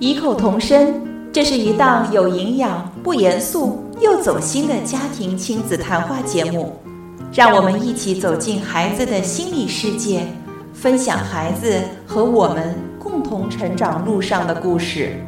异口同声，这是一档有营养、不严肃又走心的家庭亲子谈话节目。让我们一起走进孩子的心理世界，分享孩子和我们共同成长路上的故事。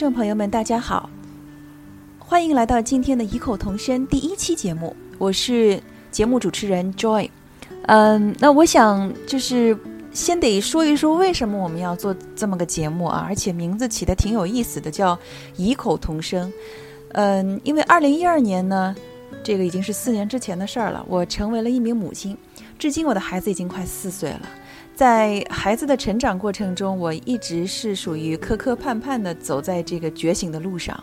众朋友们，大家好，欢迎来到今天的异口同声第一期节目，我是节目主持人 Joy。嗯，那我想就是先得说一说为什么我们要做这么个节目啊，而且名字起的挺有意思的，叫异口同声。嗯，因为二零一二年呢，这个已经是四年之前的事儿了，我成为了一名母亲，至今我的孩子已经快四岁了。在孩子的成长过程中，我一直是属于磕磕绊绊的走在这个觉醒的路上。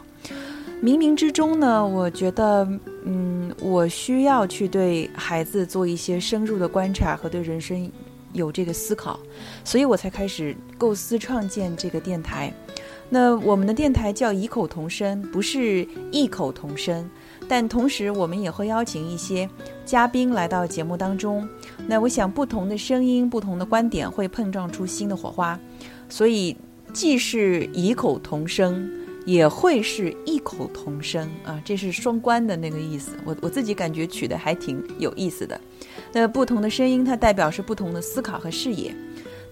冥冥之中呢，我觉得，嗯，我需要去对孩子做一些深入的观察和对人生有这个思考，所以我才开始构思创建这个电台。那我们的电台叫异口同声，不是异口同声。但同时，我们也会邀请一些嘉宾来到节目当中。那我想，不同的声音、不同的观点会碰撞出新的火花，所以既是异口同声，也会是异口同声啊，这是双关的那个意思。我我自己感觉取的还挺有意思的。那不同的声音，它代表是不同的思考和视野，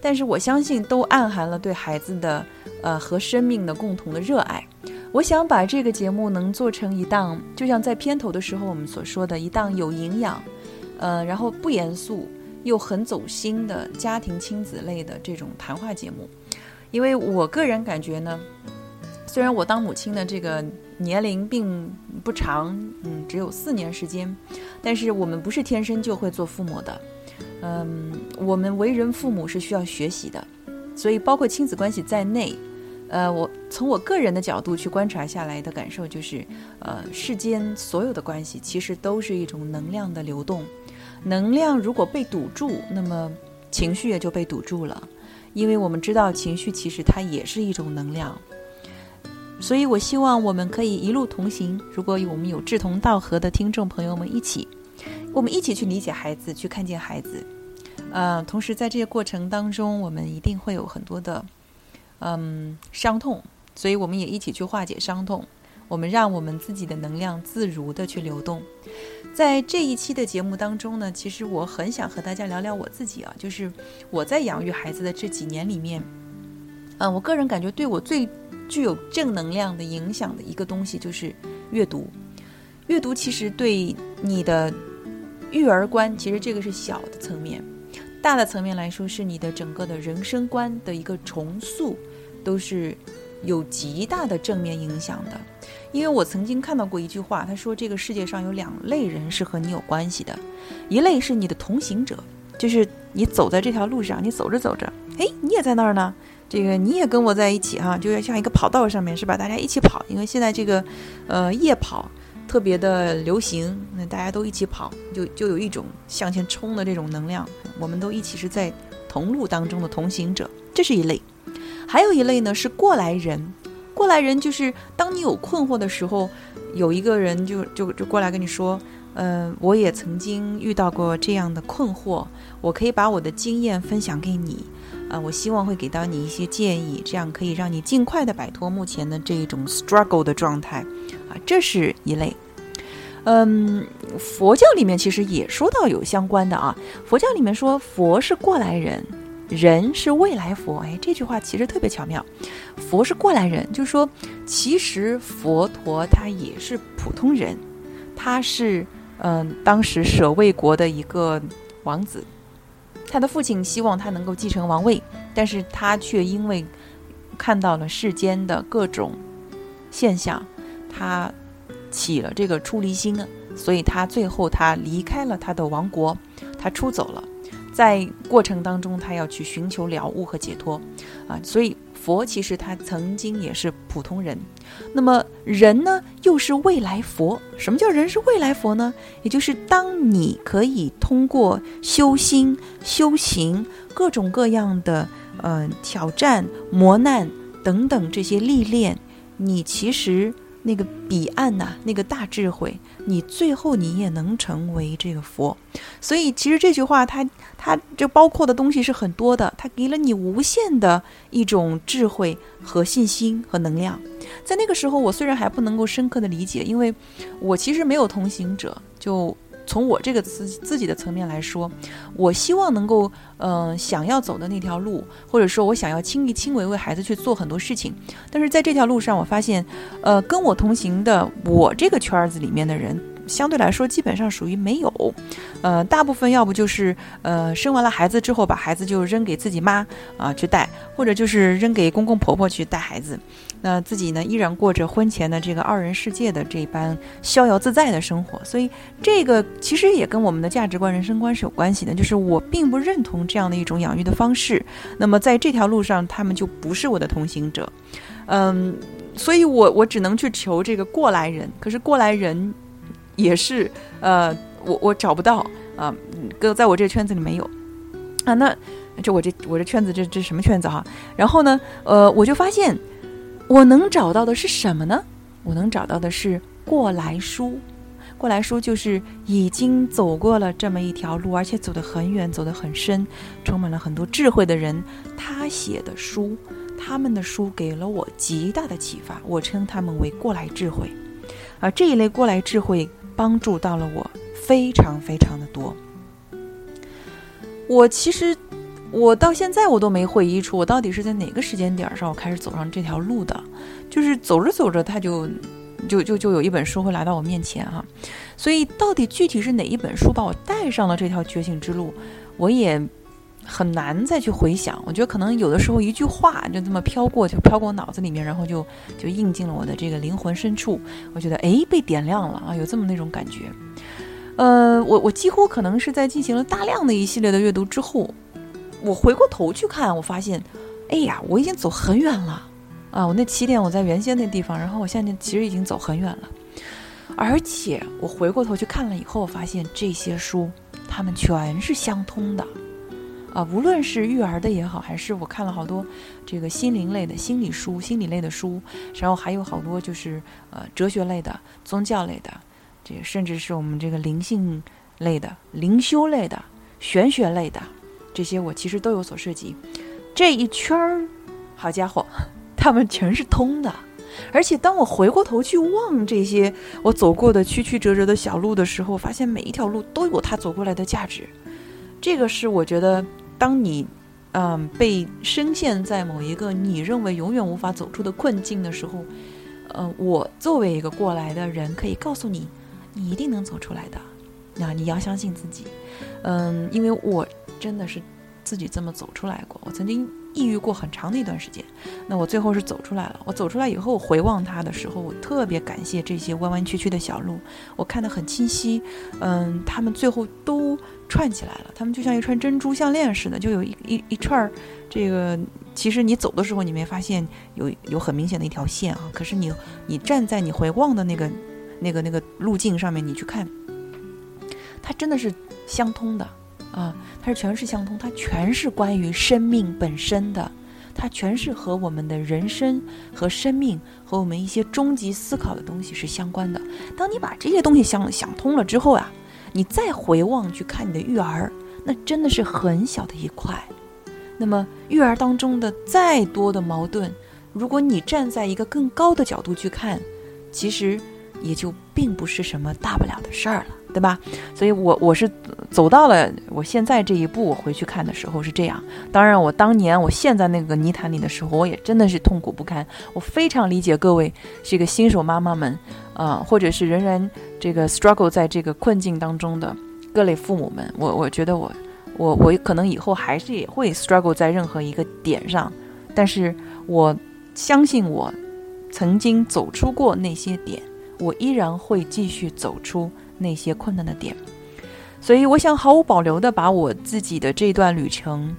但是我相信都暗含了对孩子的呃和生命的共同的热爱。我想把这个节目能做成一档，就像在片头的时候我们所说的一档有营养，呃，然后不严肃又很走心的家庭亲子类的这种谈话节目。因为我个人感觉呢，虽然我当母亲的这个年龄并不长，嗯，只有四年时间，但是我们不是天生就会做父母的，嗯，我们为人父母是需要学习的，所以包括亲子关系在内。呃，我从我个人的角度去观察下来的感受就是，呃，世间所有的关系其实都是一种能量的流动，能量如果被堵住，那么情绪也就被堵住了，因为我们知道情绪其实它也是一种能量，所以我希望我们可以一路同行。如果我们有志同道合的听众朋友们一起，我们一起去理解孩子，去看见孩子，呃，同时在这些过程当中，我们一定会有很多的。嗯，伤痛，所以我们也一起去化解伤痛。我们让我们自己的能量自如的去流动。在这一期的节目当中呢，其实我很想和大家聊聊我自己啊，就是我在养育孩子的这几年里面，嗯，我个人感觉对我最具有正能量的影响的一个东西就是阅读。阅读其实对你的育儿观，其实这个是小的层面。大的层面来说，是你的整个的人生观的一个重塑，都是有极大的正面影响的。因为我曾经看到过一句话，他说这个世界上有两类人是和你有关系的，一类是你的同行者，就是你走在这条路上，你走着走着，哎，你也在那儿呢，这个你也跟我在一起哈，就要像一个跑道上面是吧？大家一起跑，因为现在这个呃夜跑。特别的流行，那大家都一起跑，就就有一种向前冲的这种能量。我们都一起是在同路当中的同行者，这是一类。还有一类呢是过来人，过来人就是当你有困惑的时候，有一个人就就就过来跟你说，嗯，我也曾经遇到过这样的困惑，我可以把我的经验分享给你，啊，我希望会给到你一些建议，这样可以让你尽快的摆脱目前的这一种 struggle 的状态。啊这是一类，嗯，佛教里面其实也说到有相关的啊。佛教里面说佛是过来人，人是未来佛。哎，这句话其实特别巧妙。佛是过来人，就是说其实佛陀他也是普通人，他是嗯当时舍卫国的一个王子，他的父亲希望他能够继承王位，但是他却因为看到了世间的各种现象。他起了这个出离心，所以他最后他离开了他的王国，他出走了，在过程当中他要去寻求了悟和解脱啊，所以。佛其实他曾经也是普通人，那么人呢又是未来佛？什么叫人是未来佛呢？也就是当你可以通过修心、修行各种各样的呃挑战、磨难等等这些历练，你其实。那个彼岸呐，那个大智慧，你最后你也能成为这个佛。所以其实这句话，它它就包括的东西是很多的，它给了你无限的一种智慧和信心和能量。在那个时候，我虽然还不能够深刻的理解，因为我其实没有同行者，就。从我这个自自己的层面来说，我希望能够，嗯，想要走的那条路，或者说我想要亲力亲为为孩子去做很多事情，但是在这条路上，我发现，呃，跟我同行的我这个圈子里面的人。相对来说，基本上属于没有，呃，大部分要不就是呃生完了孩子之后，把孩子就扔给自己妈啊去带，或者就是扔给公公婆婆去带孩子，那自己呢依然过着婚前的这个二人世界的这般逍遥自在的生活。所以这个其实也跟我们的价值观、人生观是有关系的，就是我并不认同这样的一种养育的方式。那么在这条路上，他们就不是我的同行者，嗯，所以我我只能去求这个过来人。可是过来人。也是，呃，我我找不到啊，哥，在我这个圈子里没有啊。那就我这我这圈子，这这什么圈子哈？然后呢，呃，我就发现我能找到的是什么呢？我能找到的是过来书，过来书就是已经走过了这么一条路，而且走得很远，走得很深，充满了很多智慧的人，他写的书，他们的书给了我极大的启发，我称他们为过来智慧，而这一类过来智慧。帮助到了我非常非常的多。我其实我到现在我都没回忆出我到底是在哪个时间点上我开始走上这条路的，就是走着走着他就就就就有一本书会来到我面前哈，所以到底具体是哪一本书把我带上了这条觉醒之路，我也。很难再去回想，我觉得可能有的时候一句话就这么飘过，就飘过脑子里面，然后就就印进了我的这个灵魂深处。我觉得哎，被点亮了啊，有这么那种感觉。呃，我我几乎可能是在进行了大量的一系列的阅读之后，我回过头去看，我发现，哎呀，我已经走很远了啊！我那起点我在原先那地方，然后我现在其实已经走很远了。而且我回过头去看了以后，我发现这些书它们全是相通的。啊，无论是育儿的也好，还是我看了好多这个心灵类的心理书、心理类的书，然后还有好多就是呃哲学类的、宗教类的，这个甚至是我们这个灵性类的、灵修类的、玄学类的，这些我其实都有所涉及。这一圈儿，好家伙，他们全是通的。而且当我回过头去望这些我走过的曲曲折折的小路的时候，发现每一条路都有它走过来的价值。这个是我觉得。当你，嗯，被深陷在某一个你认为永远无法走出的困境的时候，呃，我作为一个过来的人，可以告诉你，你一定能走出来的。那你要相信自己，嗯，因为我真的是自己这么走出来过。我曾经。抑郁过很长的一段时间，那我最后是走出来了。我走出来以后，回望它的时候，我特别感谢这些弯弯曲曲的小路，我看得很清晰。嗯，他们最后都串起来了，他们就像一串珍珠项链似的，就有一一一串儿。这个其实你走的时候，你没发现有有很明显的一条线啊。可是你你站在你回望的那个那个那个路径上面，你去看，它真的是相通的。啊，它是全是相通，它全是关于生命本身的，它全是和我们的人生和生命和我们一些终极思考的东西是相关的。当你把这些东西想想通了之后啊，你再回望去看你的育儿，那真的是很小的一块。那么育儿当中的再多的矛盾，如果你站在一个更高的角度去看，其实也就并不是什么大不了的事儿了。对吧？所以，我我是走到了我现在这一步。我回去看的时候是这样。当然，我当年我陷在那个泥潭里的时候，我也真的是痛苦不堪。我非常理解各位这个新手妈妈们，啊，或者是仍然这个 struggle 在这个困境当中的各类父母们。我我觉得我我我可能以后还是也会 struggle 在任何一个点上，但是我相信我曾经走出过那些点。我依然会继续走出那些困难的点。所以，我想毫无保留的把我自己的这段旅程，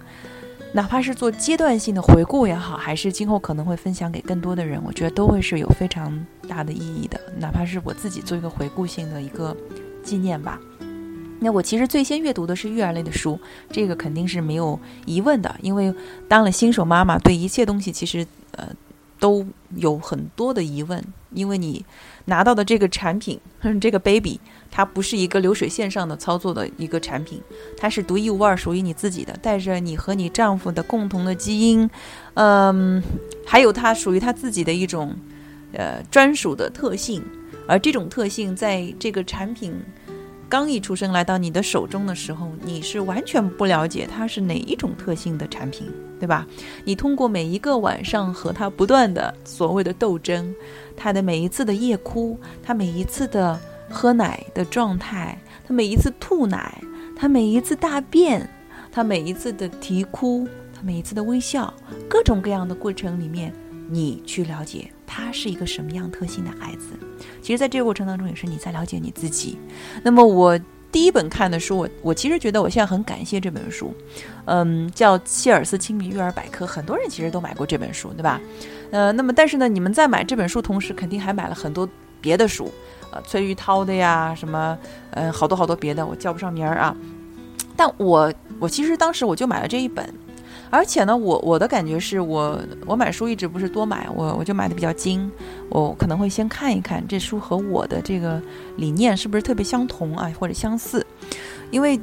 哪怕是做阶段性的回顾也好，还是今后可能会分享给更多的人，我觉得都会是有非常大的意义的。哪怕是我自己做一个回顾性的一个纪念吧。那我其实最先阅读的是育儿类的书，这个肯定是没有疑问的，因为当了新手妈妈，对一切东西其实呃都有很多的疑问，因为你拿到的这个产品，这个 baby，它不是一个流水线上的操作的一个产品，它是独一无二属于你自己的，带着你和你丈夫的共同的基因，嗯，还有它属于它自己的一种呃专属的特性，而这种特性在这个产品。刚一出生来到你的手中的时候，你是完全不了解它是哪一种特性的产品，对吧？你通过每一个晚上和它不断的所谓的斗争，它的每一次的夜哭，它每一次的喝奶的状态，他每一次吐奶，他每一次大便，他每一次的啼哭，他每一次的微笑，各种各样的过程里面，你去了解。他是一个什么样特性的孩子？其实，在这个过程当中，也是你在了解你自己。那么，我第一本看的书，我我其实觉得我现在很感谢这本书，嗯，叫《谢尔斯亲密育儿百科》。很多人其实都买过这本书，对吧？呃，那么但是呢，你们在买这本书同时，肯定还买了很多别的书，呃，崔玉涛的呀，什么，嗯，好多好多别的，我叫不上名儿啊。但我我其实当时我就买了这一本。而且呢，我我的感觉是我我买书一直不是多买，我我就买的比较精，我可能会先看一看这书和我的这个理念是不是特别相同啊，或者相似，因为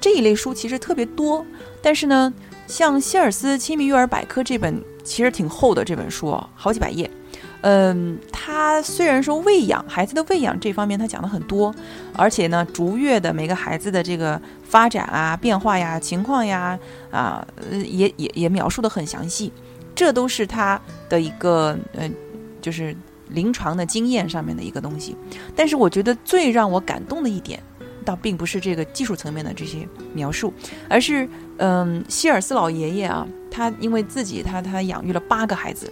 这一类书其实特别多。但是呢，像希尔斯亲密育儿百科这本其实挺厚的这本书，好几百页。嗯，他虽然说喂养孩子的喂养这方面他讲的很多，而且呢，逐月的每个孩子的这个发展啊、变化呀、情况呀，啊，也也也描述的很详细，这都是他的一个呃，就是临床的经验上面的一个东西。但是我觉得最让我感动的一点，倒并不是这个技术层面的这些描述，而是嗯，希尔斯老爷爷啊，他因为自己他他养育了八个孩子。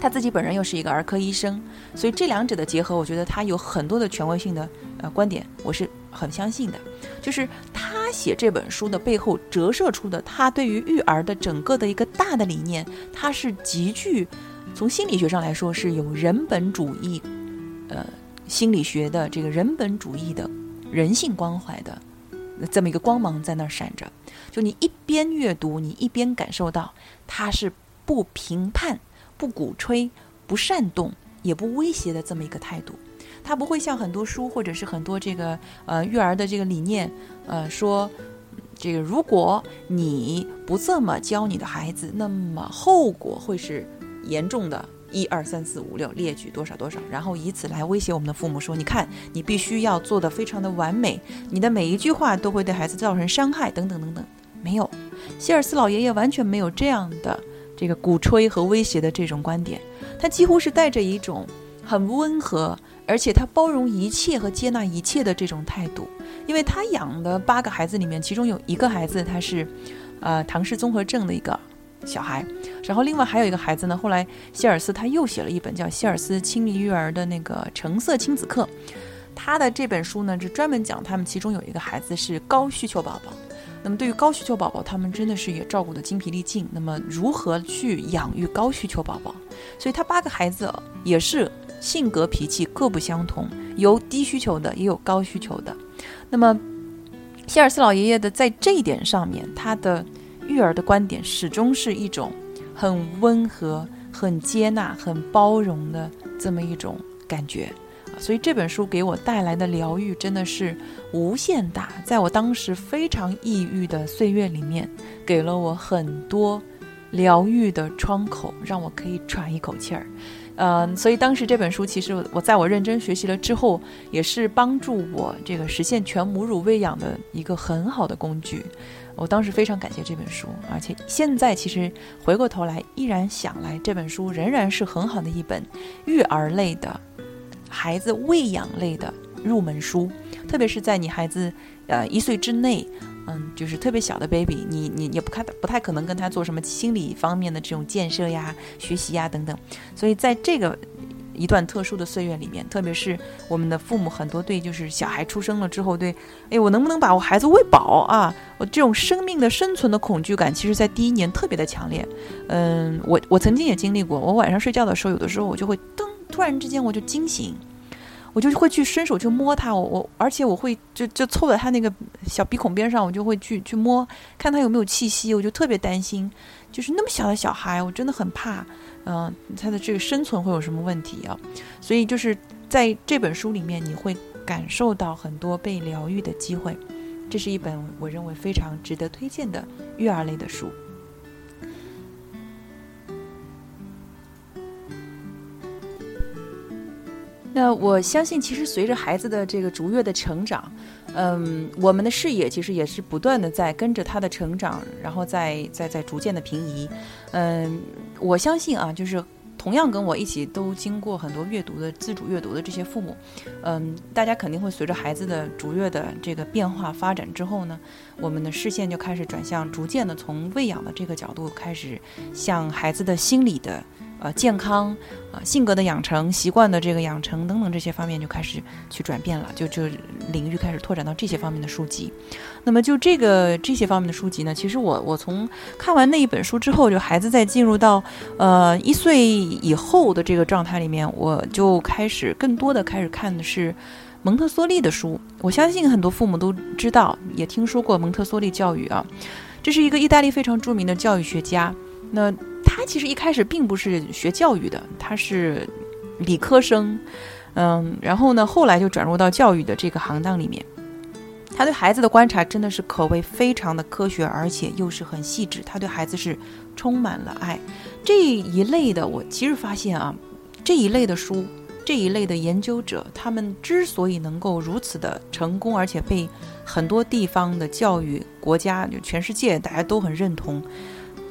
他自己本人又是一个儿科医生，所以这两者的结合，我觉得他有很多的权威性的呃观点，我是很相信的。就是他写这本书的背后折射出的，他对于育儿的整个的一个大的理念，他是极具从心理学上来说是有人本主义，呃心理学的这个人本主义的人性关怀的这么一个光芒在那儿闪着。就你一边阅读，你一边感受到他是不评判。不鼓吹、不煽动、也不威胁的这么一个态度，他不会像很多书或者是很多这个呃育儿的这个理念，呃说这个如果你不这么教你的孩子，那么后果会是严重的。一二三四五六，列举多少多少，然后以此来威胁我们的父母说：你看，你必须要做的非常的完美，你的每一句话都会对孩子造成伤害，等等等等。没有，希尔斯老爷爷完全没有这样的。这个鼓吹和威胁的这种观点，他几乎是带着一种很温和，而且他包容一切和接纳一切的这种态度。因为他养的八个孩子里面，其中有一个孩子他是，呃，唐氏综合症的一个小孩，然后另外还有一个孩子呢。后来希尔斯他又写了一本叫《希尔斯亲密育儿的那个橙色亲子课》，他的这本书呢是专门讲他们其中有一个孩子是高需求宝宝。那么对于高需求宝宝，他们真的是也照顾的精疲力尽。那么如何去养育高需求宝宝？所以他八个孩子也是性格脾气各不相同，有低需求的，也有高需求的。那么希尔斯老爷爷的在这一点上面，他的育儿的观点始终是一种很温和、很接纳、很包容的这么一种感觉。所以这本书给我带来的疗愈真的是无限大，在我当时非常抑郁的岁月里面，给了我很多疗愈的窗口，让我可以喘一口气儿。嗯，所以当时这本书其实我在我认真学习了之后，也是帮助我这个实现全母乳喂养的一个很好的工具。我当时非常感谢这本书，而且现在其实回过头来依然想来，这本书仍然是很好的一本育儿类的。孩子喂养类的入门书，特别是在你孩子呃一岁之内，嗯，就是特别小的 baby，你你也不看不太可能跟他做什么心理方面的这种建设呀、学习呀等等。所以在这个一段特殊的岁月里面，特别是我们的父母很多对就是小孩出生了之后，对，哎，我能不能把我孩子喂饱啊？我这种生命的生存的恐惧感，其实在第一年特别的强烈。嗯，我我曾经也经历过，我晚上睡觉的时候，有的时候我就会噔，突然之间我就惊醒。我就会去伸手去摸它，我我，而且我会就就凑在它那个小鼻孔边上，我就会去去摸，看它有没有气息，我就特别担心，就是那么小的小孩，我真的很怕，嗯，他的这个生存会有什么问题啊？所以就是在这本书里面，你会感受到很多被疗愈的机会，这是一本我认为非常值得推荐的育儿类的书。那我相信，其实随着孩子的这个逐月的成长，嗯，我们的视野其实也是不断的在跟着他的成长，然后再再在逐渐的平移。嗯，我相信啊，就是同样跟我一起都经过很多阅读的自主阅读的这些父母，嗯，大家肯定会随着孩子的逐月的这个变化发展之后呢，我们的视线就开始转向，逐渐的从喂养的这个角度开始向孩子的心理的。呃，健康啊，性格的养成、习惯的这个养成等等这些方面就开始去转变了，就就领域开始拓展到这些方面的书籍。那么就这个这些方面的书籍呢，其实我我从看完那一本书之后，就孩子在进入到呃一岁以后的这个状态里面，我就开始更多的开始看的是蒙特梭利的书。我相信很多父母都知道，也听说过蒙特梭利教育啊，这是一个意大利非常著名的教育学家。那他其实一开始并不是学教育的，他是理科生，嗯，然后呢，后来就转入到教育的这个行当里面。他对孩子的观察真的是可谓非常的科学，而且又是很细致。他对孩子是充满了爱。这一类的，我其实发现啊，这一类的书，这一类的研究者，他们之所以能够如此的成功，而且被很多地方的教育国家，就全世界大家都很认同。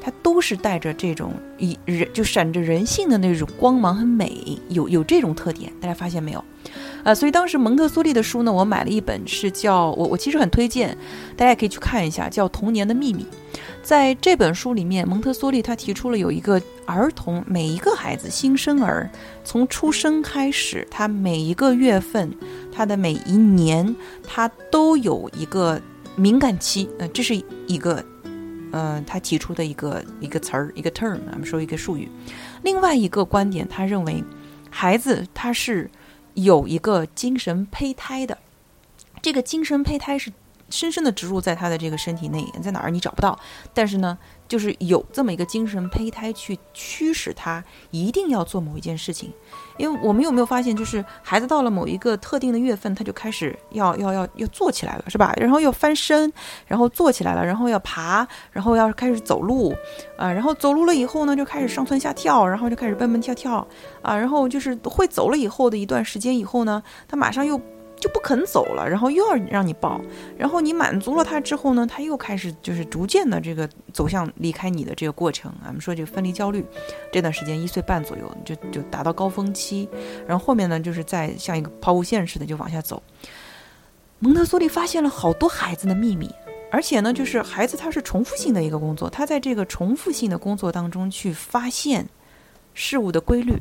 它都是带着这种以人就闪着人性的那种光芒很美，有有这种特点，大家发现没有？啊，所以当时蒙特梭利的书呢，我买了一本，是叫我我其实很推荐，大家可以去看一下，叫《童年的秘密》。在这本书里面，蒙特梭利他提出了有一个儿童每一个孩子新生儿从出生开始，他每一个月份，他的每一年，他都有一个敏感期，呃，这是一个。嗯，他提出的一个一个词儿，一个 term，我们说一个术语。另外一个观点，他认为孩子他是有一个精神胚胎的，这个精神胚胎是深深的植入在他的这个身体内，在哪儿你找不到，但是呢。就是有这么一个精神胚胎去驱使他一定要做某一件事情，因为我们有没有发现，就是孩子到了某一个特定的月份，他就开始要要要要坐起来了，是吧？然后要翻身，然后坐起来了，然后要爬，然后要开始走路，啊，然后走路了以后呢，就开始上蹿下跳，然后就开始蹦蹦跳跳，啊，然后就是会走了以后的一段时间以后呢，他马上又。就不肯走了，然后又要让你抱，然后你满足了他之后呢，他又开始就是逐渐的这个走向离开你的这个过程。俺们说这个分离焦虑，这段时间一岁半左右就就达到高峰期，然后后面呢就是在像一个抛物线似的就往下走。蒙特梭利发现了好多孩子的秘密，而且呢就是孩子他是重复性的一个工作，他在这个重复性的工作当中去发现事物的规律，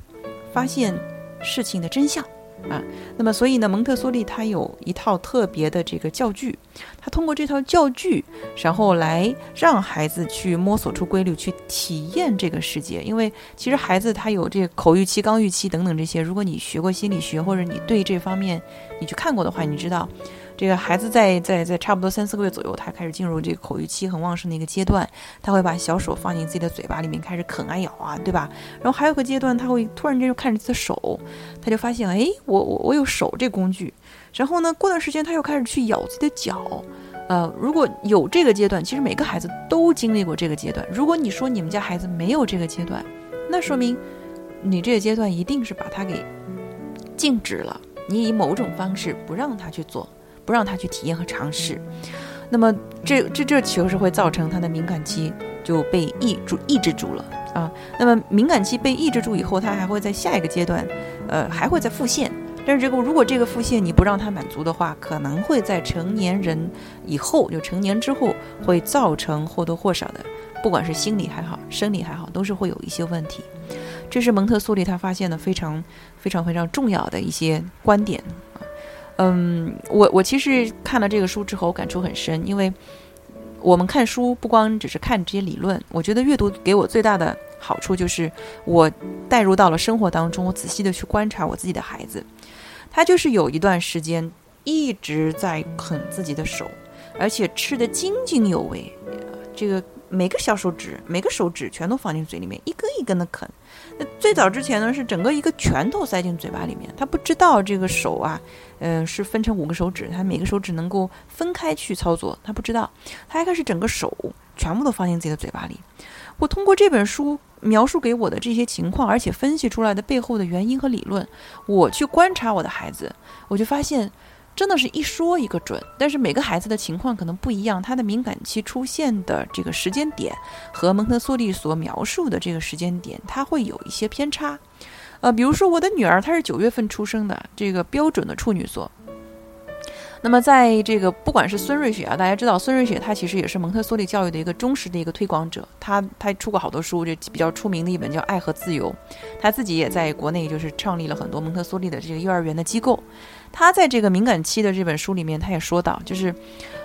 发现事情的真相。啊，那么所以呢，蒙特梭利他有一套特别的这个教具，他通过这套教具，然后来让孩子去摸索出规律，去体验这个世界。因为其实孩子他有这个口欲期、刚欲期等等这些，如果你学过心理学，或者你对这方面你去看过的话，你知道。这个孩子在在在差不多三四个月左右，他开始进入这个口欲期很旺盛的一个阶段，他会把小手放进自己的嘴巴里面开始啃啊咬啊，对吧？然后还有个阶段，他会突然间就看着自己的手，他就发现，哎，我我我有手这工具。然后呢，过段时间他又开始去咬自己的脚。呃，如果有这个阶段，其实每个孩子都经历过这个阶段。如果你说你们家孩子没有这个阶段，那说明你这个阶段一定是把他给静止了，你以某种方式不让他去做。不让他去体验和尝试，那么这这这其实会造成他的敏感期就被抑住抑制住了啊。那么敏感期被抑制住以后，他还会在下一个阶段，呃，还会再复现。但是这个如果这个复现你不让他满足的话，可能会在成年人以后，就成年之后会造成或多或少的，不管是心理还好，生理还好，都是会有一些问题。这是蒙特梭利他发现的非常非常非常重要的一些观点。嗯，我我其实看了这个书之后，我感触很深，因为我们看书不光只是看这些理论，我觉得阅读给我最大的好处就是我带入到了生活当中，我仔细的去观察我自己的孩子，他就是有一段时间一直在啃自己的手，而且吃的津津有味，这个。每个小手指，每个手指全都放进嘴里面，一根一根的啃。那最早之前呢，是整个一个拳头塞进嘴巴里面。他不知道这个手啊，嗯，是分成五个手指，他每个手指能够分开去操作，他不知道。他一开始整个手全部都放进自己的嘴巴里。我通过这本书描述给我的这些情况，而且分析出来的背后的原因和理论，我去观察我的孩子，我就发现。真的是一说一个准，但是每个孩子的情况可能不一样，他的敏感期出现的这个时间点和蒙特梭利所描述的这个时间点，他会有一些偏差。呃，比如说我的女儿，她是九月份出生的，这个标准的处女座。那么，在这个不管是孙瑞雪啊，大家知道孙瑞雪，她其实也是蒙特梭利教育的一个忠实的一个推广者。她她出过好多书，就比较出名的一本叫《爱和自由》。她自己也在国内就是创立了很多蒙特梭利的这个幼儿园的机构。他在这个敏感期的这本书里面，他也说到，就是，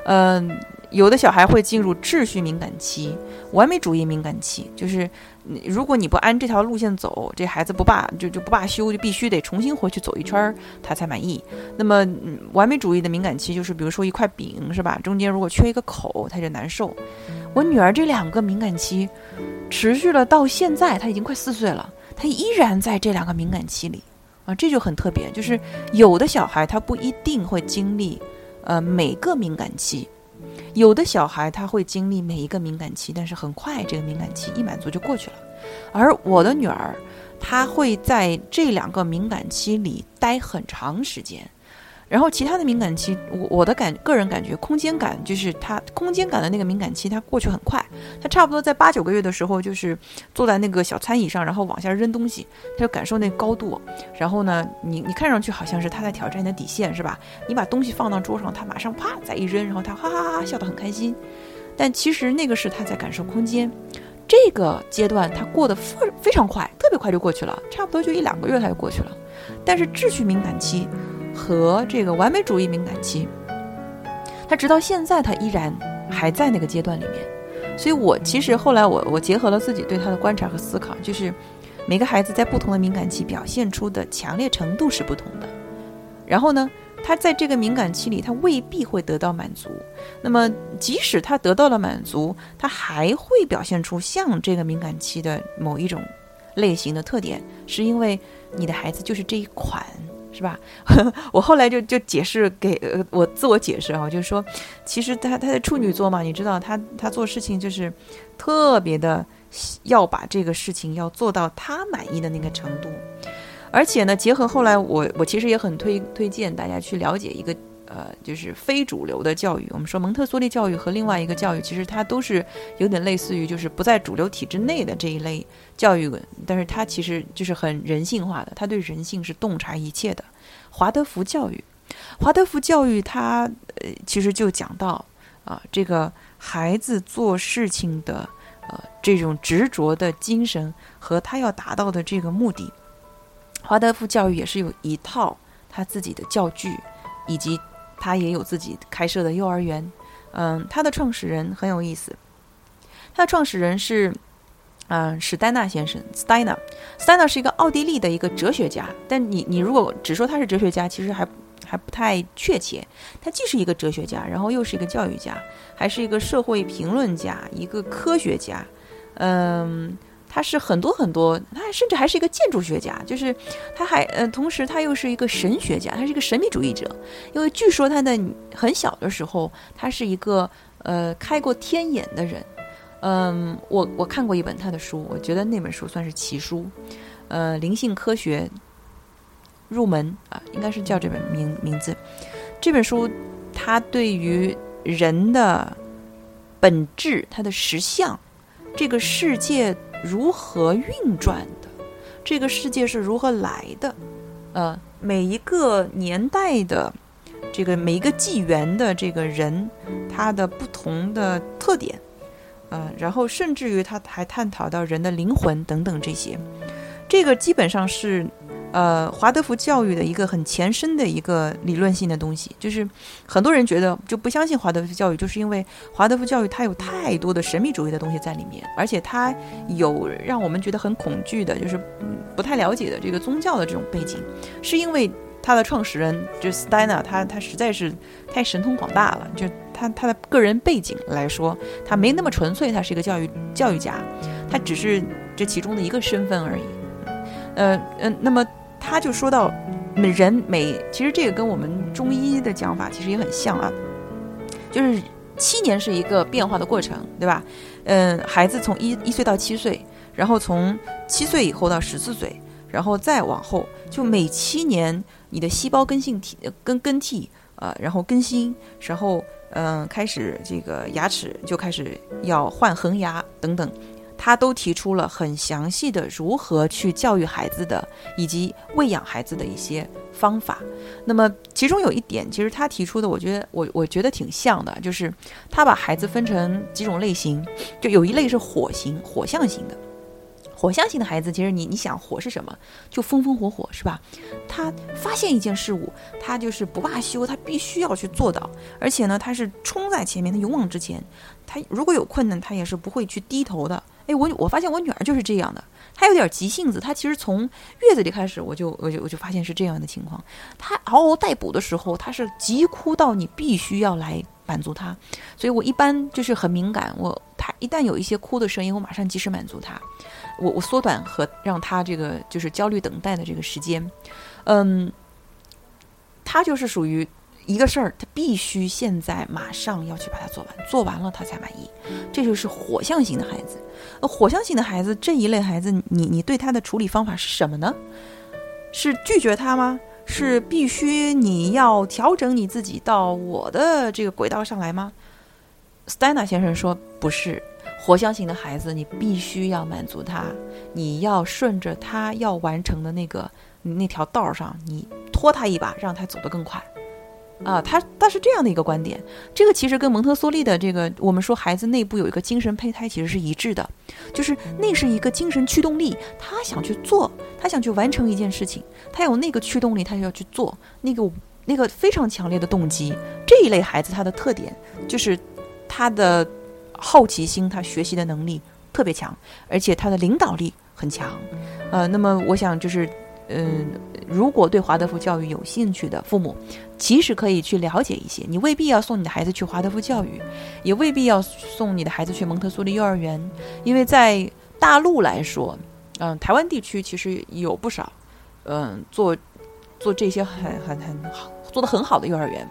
嗯。有的小孩会进入秩序敏感期、完美主义敏感期，就是如果你不按这条路线走，这孩子不罢就就不罢休，就必须得重新回去走一圈儿，他才满意。那么完美主义的敏感期就是，比如说一块饼是吧，中间如果缺一个口，他就难受。我女儿这两个敏感期持续了到现在，她已经快四岁了，她依然在这两个敏感期里啊，这就很特别。就是有的小孩他不一定会经历呃每个敏感期。有的小孩他会经历每一个敏感期，但是很快这个敏感期一满足就过去了，而我的女儿，她会在这两个敏感期里待很长时间。然后其他的敏感期，我我的感个人感觉，空间感就是他空间感的那个敏感期，它过去很快。他差不多在八九个月的时候，就是坐在那个小餐椅上，然后往下扔东西，他就感受那个高度。然后呢，你你看上去好像是他在挑战你的底线，是吧？你把东西放到桌上，他马上啪再一扔，然后他哈哈哈笑得很开心。但其实那个是他在感受空间。这个阶段他过得非非常快，特别快就过去了，差不多就一两个月他就过去了。但是秩序敏感期。和这个完美主义敏感期，他直到现在他依然还在那个阶段里面，所以我其实后来我我结合了自己对他的观察和思考，就是每个孩子在不同的敏感期表现出的强烈程度是不同的，然后呢，他在这个敏感期里他未必会得到满足，那么即使他得到了满足，他还会表现出像这个敏感期的某一种类型的特点，是因为你的孩子就是这一款。是吧？我后来就就解释给呃我自我解释啊，就是说，其实他他的处女座嘛，你知道他他做事情就是特别的要把这个事情要做到他满意的那个程度，而且呢，结合后来我我其实也很推推荐大家去了解一个。呃，就是非主流的教育。我们说蒙特梭利教育和另外一个教育，其实它都是有点类似于，就是不在主流体制内的这一类教育。但是它其实就是很人性化的，它对人性是洞察一切的。华德福教育，华德福教育它呃，其实就讲到啊，这个孩子做事情的呃这种执着的精神和他要达到的这个目的。华德福教育也是有一套他自己的教具以及。他也有自己开设的幼儿园，嗯，他的创始人很有意思，他的创始人是，嗯，史丹纳先生，Steiner。Steiner 是一个奥地利的一个哲学家，但你你如果只说他是哲学家，其实还还不太确切。他既是一个哲学家，然后又是一个教育家，还是一个社会评论家，一个科学家，嗯。他是很多很多，他甚至还是一个建筑学家，就是他还呃，同时他又是一个神学家，他是一个神秘主义者，因为据说他的很小的时候，他是一个呃开过天眼的人，嗯，我我看过一本他的书，我觉得那本书算是奇书，呃，灵性科学入门啊，应该是叫这本名名字，这本书他对于人的本质，他的实相，这个世界。如何运转的？这个世界是如何来的？呃，每一个年代的这个每一个纪元的这个人，他的不同的特点，呃，然后甚至于他还探讨到人的灵魂等等这些。这个基本上是。呃，华德福教育的一个很前身的一个理论性的东西，就是很多人觉得就不相信华德福教育，就是因为华德福教育它有太多的神秘主义的东西在里面，而且它有让我们觉得很恐惧的，就是不太了解的这个宗教的这种背景，是因为它的创始人就 Steiner，他他实在是太神通广大了，就他他的个人背景来说，他没那么纯粹，他是一个教育教育家，他只是这其中的一个身份而已，呃嗯，那么。他就说到，每人每其实这个跟我们中医的讲法其实也很像啊，就是七年是一个变化的过程，对吧？嗯，孩子从一一岁到七岁，然后从七岁以后到十四岁，然后再往后，就每七年你的细胞更新体更更替啊，然后更新，然后嗯开始这个牙齿就开始要换恒牙等等。他都提出了很详细的如何去教育孩子的，以及喂养孩子的一些方法。那么其中有一点，其实他提出的，我觉得我我觉得挺像的，就是他把孩子分成几种类型，就有一类是火型、火象型的。火象型的孩子，其实你你想火是什么？就风风火火，是吧？他发现一件事物，他就是不罢休，他必须要去做到，而且呢，他是冲在前面，他勇往直前。他如果有困难，他也是不会去低头的。哎，我我发现我女儿就是这样的，她有点急性子。她其实从月子里开始，我就我就我就发现是这样的情况。她嗷嗷待哺的时候，她是急哭到你必须要来满足她。所以我一般就是很敏感，我她一旦有一些哭的声音，我马上及时满足她。我我缩短和让她这个就是焦虑等待的这个时间。嗯，她就是属于。一个事儿，他必须现在马上要去把它做完，做完了他才满意。这就是火象型的孩子。呃，火象型的孩子这一类孩子，你你对他的处理方法是什么呢？是拒绝他吗？是必须你要调整你自己到我的这个轨道上来吗？Stana 先生说不是，火象型的孩子你必须要满足他，你要顺着他要完成的那个那条道上，你拖他一把，让他走得更快。啊，他他是这样的一个观点，这个其实跟蒙特梭利的这个我们说孩子内部有一个精神胚胎其实是一致的，就是那是一个精神驱动力，他想去做，他想去完成一件事情，他有那个驱动力，他就要去做那个那个非常强烈的动机。这一类孩子他的特点就是他的好奇心，他学习的能力特别强，而且他的领导力很强。呃，那么我想就是。嗯，如果对华德福教育有兴趣的父母，其实可以去了解一些。你未必要送你的孩子去华德福教育，也未必要送你的孩子去蒙特梭利幼儿园，因为在大陆来说，嗯，台湾地区其实有不少，嗯，做做这些很很很好，做的很好的幼儿园。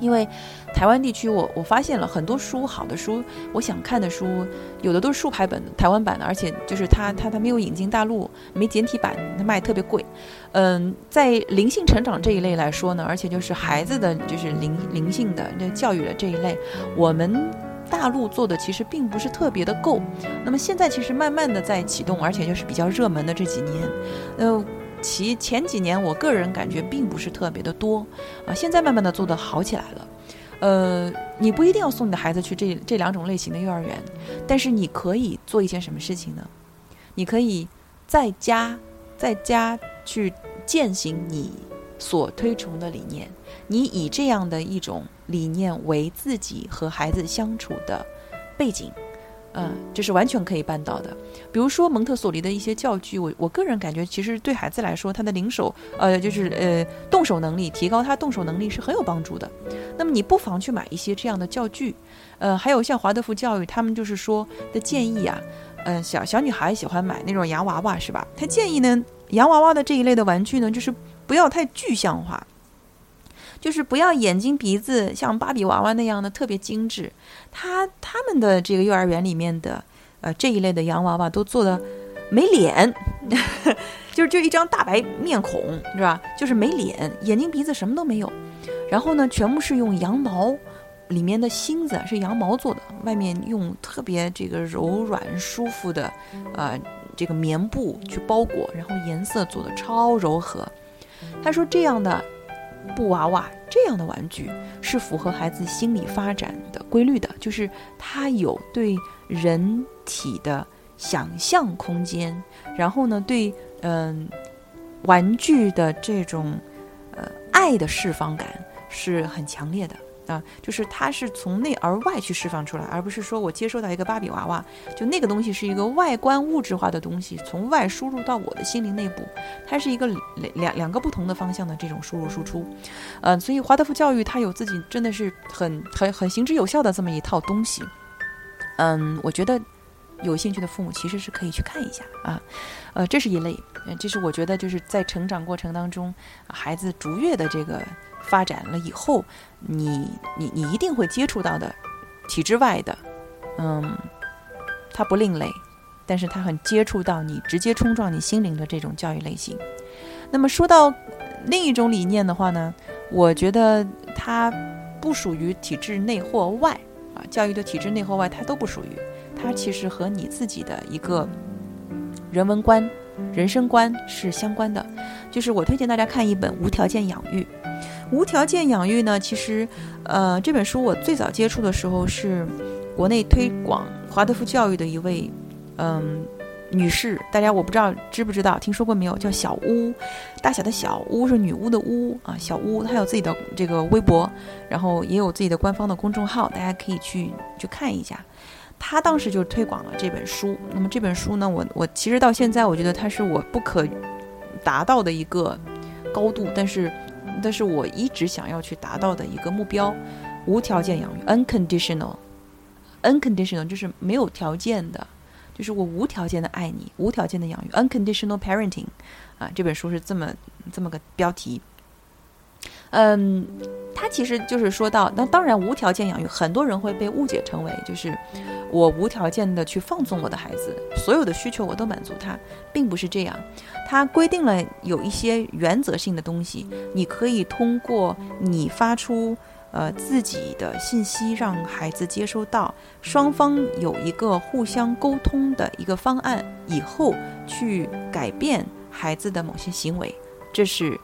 因为台湾地区，我我发现了很多书，好的书，我想看的书，有的都是竖排本的台湾版的，而且就是它它它没有引进大陆，没简体版，它卖特别贵。嗯，在灵性成长这一类来说呢，而且就是孩子的就是灵灵性的这教育的这一类，我们大陆做的其实并不是特别的够。那么现在其实慢慢的在启动，而且就是比较热门的这几年，呃。其前几年，我个人感觉并不是特别的多，啊，现在慢慢的做的好起来了。呃，你不一定要送你的孩子去这这两种类型的幼儿园，但是你可以做一件什么事情呢？你可以在家在家去践行你所推崇的理念，你以这样的一种理念为自己和孩子相处的背景。嗯，这是完全可以办到的。比如说蒙特梭利的一些教具，我我个人感觉，其实对孩子来说，他的零手，呃，就是呃动手能力，提高他动手能力是很有帮助的。那么你不妨去买一些这样的教具。呃，还有像华德福教育，他们就是说的建议啊，嗯，小小女孩喜欢买那种洋娃娃，是吧？他建议呢，洋娃娃的这一类的玩具呢，就是不要太具象化。就是不要眼睛鼻子像芭比娃娃那样的特别精致，他他们的这个幼儿园里面的呃这一类的洋娃娃都做的没脸，就是就一张大白面孔是吧？就是没脸，眼睛鼻子什么都没有，然后呢，全部是用羊毛，里面的芯子是羊毛做的，外面用特别这个柔软舒服的呃这个棉布去包裹，然后颜色做的超柔和。他说这样的。布娃娃这样的玩具是符合孩子心理发展的规律的，就是他有对人体的想象空间，然后呢，对嗯，玩具的这种呃爱的释放感是很强烈的。啊，就是它是从内而外去释放出来，而不是说我接收到一个芭比娃娃，就那个东西是一个外观物质化的东西，从外输入到我的心灵内部，它是一个两两两个不同的方向的这种输入输出。嗯，所以华德福教育它有自己真的是很很很行之有效的这么一套东西。嗯，我觉得有兴趣的父母其实是可以去看一下啊。呃，这是一类，嗯这是我觉得就是在成长过程当中，孩子逐月的这个。发展了以后，你你你一定会接触到的，体制外的，嗯，它不另类，但是它很接触到你，直接冲撞你心灵的这种教育类型。那么说到另一种理念的话呢，我觉得它不属于体制内或外啊，教育的体制内或外它都不属于，它其实和你自己的一个人文观、人生观是相关的。就是我推荐大家看一本《无条件养育》。无条件养育呢？其实，呃，这本书我最早接触的时候是国内推广华德福教育的一位，嗯，女士。大家我不知道知不知道，听说过没有？叫小屋，大小的小屋是女巫的巫啊。小屋她有自己的这个微博，然后也有自己的官方的公众号，大家可以去去看一下。她当时就推广了这本书。那么这本书呢，我我其实到现在我觉得它是我不可达到的一个高度，但是。但是我一直想要去达到的一个目标，无条件养育 （unconditional），unconditional 就是没有条件的，就是我无条件的爱你，无条件的养育 （unconditional parenting）。啊，这本书是这么这么个标题。嗯，他其实就是说到，那当然无条件养育，很多人会被误解成为就是我无条件的去放纵我的孩子，所有的需求我都满足他，并不是这样。他规定了有一些原则性的东西，你可以通过你发出呃自己的信息，让孩子接收到，双方有一个互相沟通的一个方案，以后去改变孩子的某些行为，这是。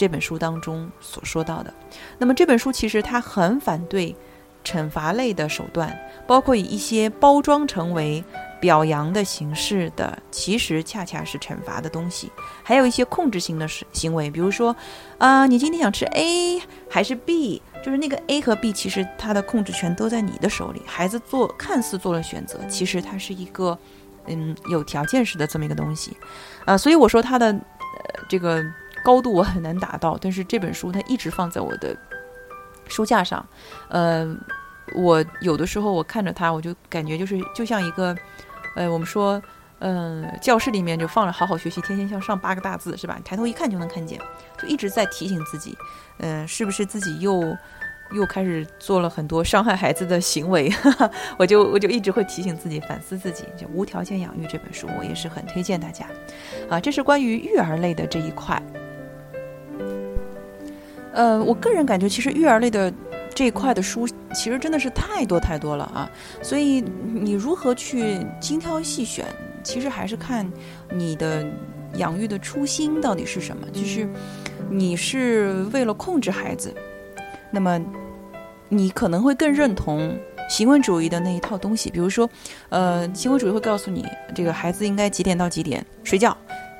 这本书当中所说到的，那么这本书其实它很反对惩罚类的手段，包括以一些包装成为表扬的形式的，其实恰恰是惩罚的东西，还有一些控制性的行为，比如说，啊，你今天想吃 A 还是 B，就是那个 A 和 B，其实它的控制权都在你的手里。孩子做看似做了选择，其实它是一个嗯有条件式的这么一个东西，啊，所以我说它的呃这个。高度我很难达到，但是这本书它一直放在我的书架上，呃，我有的时候我看着它，我就感觉就是就像一个，呃，我们说，嗯，教室里面就放了“好好学习，天天向上”八个大字，是吧？抬头一看就能看见，就一直在提醒自己，嗯，是不是自己又又开始做了很多伤害孩子的行为？我就我就一直会提醒自己，反思自己。就《无条件养育》这本书，我也是很推荐大家，啊，这是关于育儿类的这一块。呃，我个人感觉，其实育儿类的这一块的书，其实真的是太多太多了啊。所以你如何去精挑细选，其实还是看你的养育的初心到底是什么。就是你是为了控制孩子，那么你可能会更认同行为主义的那一套东西。比如说，呃，行为主义会告诉你，这个孩子应该几点到几点睡觉，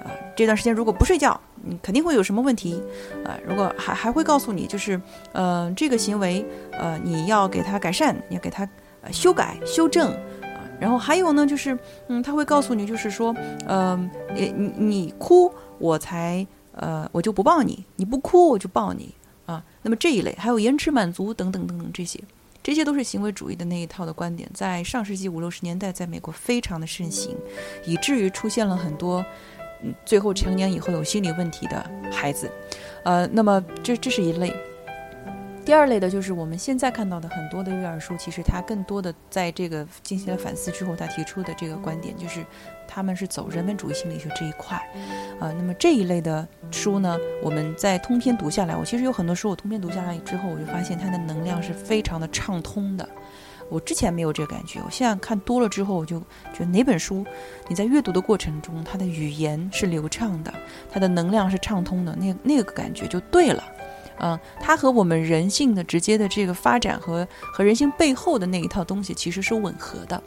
啊，这段时间如果不睡觉。你肯定会有什么问题，呃，如果还还会告诉你，就是，呃，这个行为，呃，你要给他改善，你要给他修改、修正，啊，然后还有呢，就是，嗯，他会告诉你，就是说，嗯，你你你哭，我才，呃，我就不抱你，你不哭，我就抱你，啊，那么这一类，还有延迟满足等等等等这些，这些都是行为主义的那一套的观点，在上世纪五六十年代，在美国非常的盛行，以至于出现了很多。最后成年以后有心理问题的孩子，呃，那么这这是一类。第二类的就是我们现在看到的很多的育儿书，其实它更多的在这个进行了反思之后，他提出的这个观点就是，他们是走人文主义心理学这一块，啊，那么这一类的书呢，我们在通篇读下来，我其实有很多书我通篇读下来之后，我就发现它的能量是非常的畅通的。我之前没有这个感觉，我现在看多了之后，我就觉得哪本书你在阅读的过程中，它的语言是流畅的，它的能量是畅通的，那那个感觉就对了，嗯，它和我们人性的直接的这个发展和和人性背后的那一套东西其实是吻合的，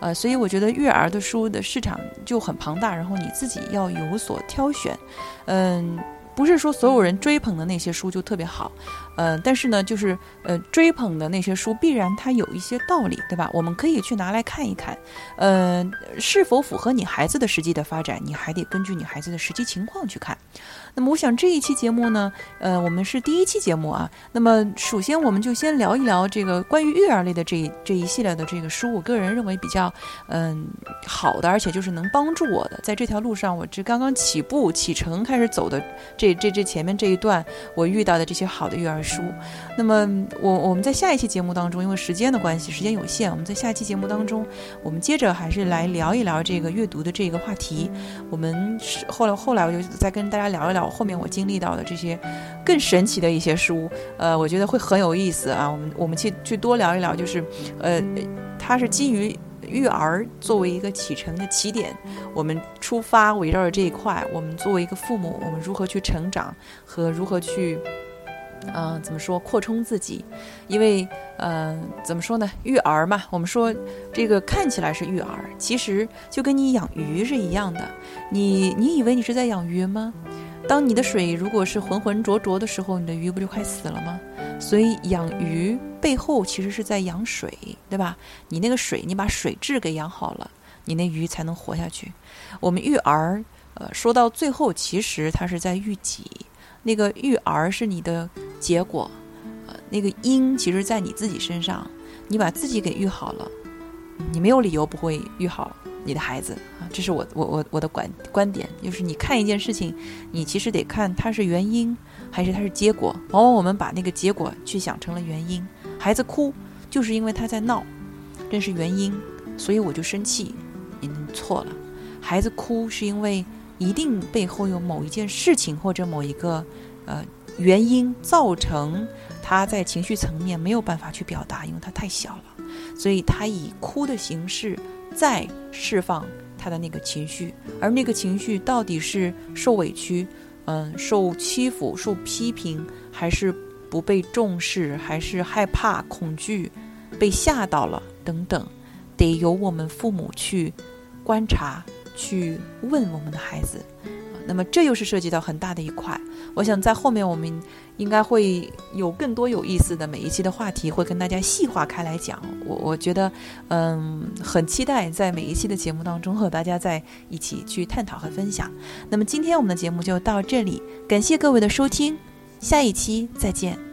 呃，所以我觉得育儿的书的市场就很庞大，然后你自己要有所挑选，嗯。不是说所有人追捧的那些书就特别好，呃，但是呢，就是呃，追捧的那些书必然它有一些道理，对吧？我们可以去拿来看一看，呃，是否符合你孩子的实际的发展，你还得根据你孩子的实际情况去看。那么，我想这一期节目呢，呃，我们是第一期节目啊。那么，首先我们就先聊一聊这个关于育儿类的这这一系列的这个书。我个人认为比较嗯好的，而且就是能帮助我的，在这条路上，我这刚刚起步启程开始走的这这这前面这一段，我遇到的这些好的育儿书。那么，我我们在下一期节目当中，因为时间的关系，时间有限，我们在下一期节目当中，我们接着还是来聊一聊这个阅读的这个话题。我们是后来后来我就再跟大家聊一聊。后面我经历到的这些更神奇的一些书，呃，我觉得会很有意思啊。我们我们去去多聊一聊，就是呃，它是基于育儿作为一个启程的起点，我们出发围绕着这一块，我们作为一个父母，我们如何去成长和如何去，嗯，怎么说扩充自己？因为呃，怎么说呢？育儿嘛，我们说这个看起来是育儿，其实就跟你养鱼是一样的。你你以为你是在养鱼吗？当你的水如果是浑浑浊浊的时候，你的鱼不就快死了吗？所以养鱼背后其实是在养水，对吧？你那个水，你把水质给养好了，你那鱼才能活下去。我们育儿，呃，说到最后，其实它是在育己。那个育儿是你的结果，呃，那个因其实在你自己身上。你把自己给育好了，你没有理由不会育好。你的孩子啊，这是我我我我的观观点，就是你看一件事情，你其实得看它是原因还是它是结果。往往我们把那个结果去想成了原因，孩子哭就是因为他在闹，这是原因，所以我就生气。你错了，孩子哭是因为一定背后有某一件事情或者某一个呃原因造成他在情绪层面没有办法去表达，因为他太小了，所以他以哭的形式。再释放他的那个情绪，而那个情绪到底是受委屈，嗯，受欺负、受批评，还是不被重视，还是害怕、恐惧、被吓到了等等，得由我们父母去观察、去问我们的孩子。那么这又是涉及到很大的一块，我想在后面我们应该会有更多有意思的每一期的话题，会跟大家细化开来讲。我我觉得，嗯，很期待在每一期的节目当中和大家在一起去探讨和分享。那么今天我们的节目就到这里，感谢各位的收听，下一期再见。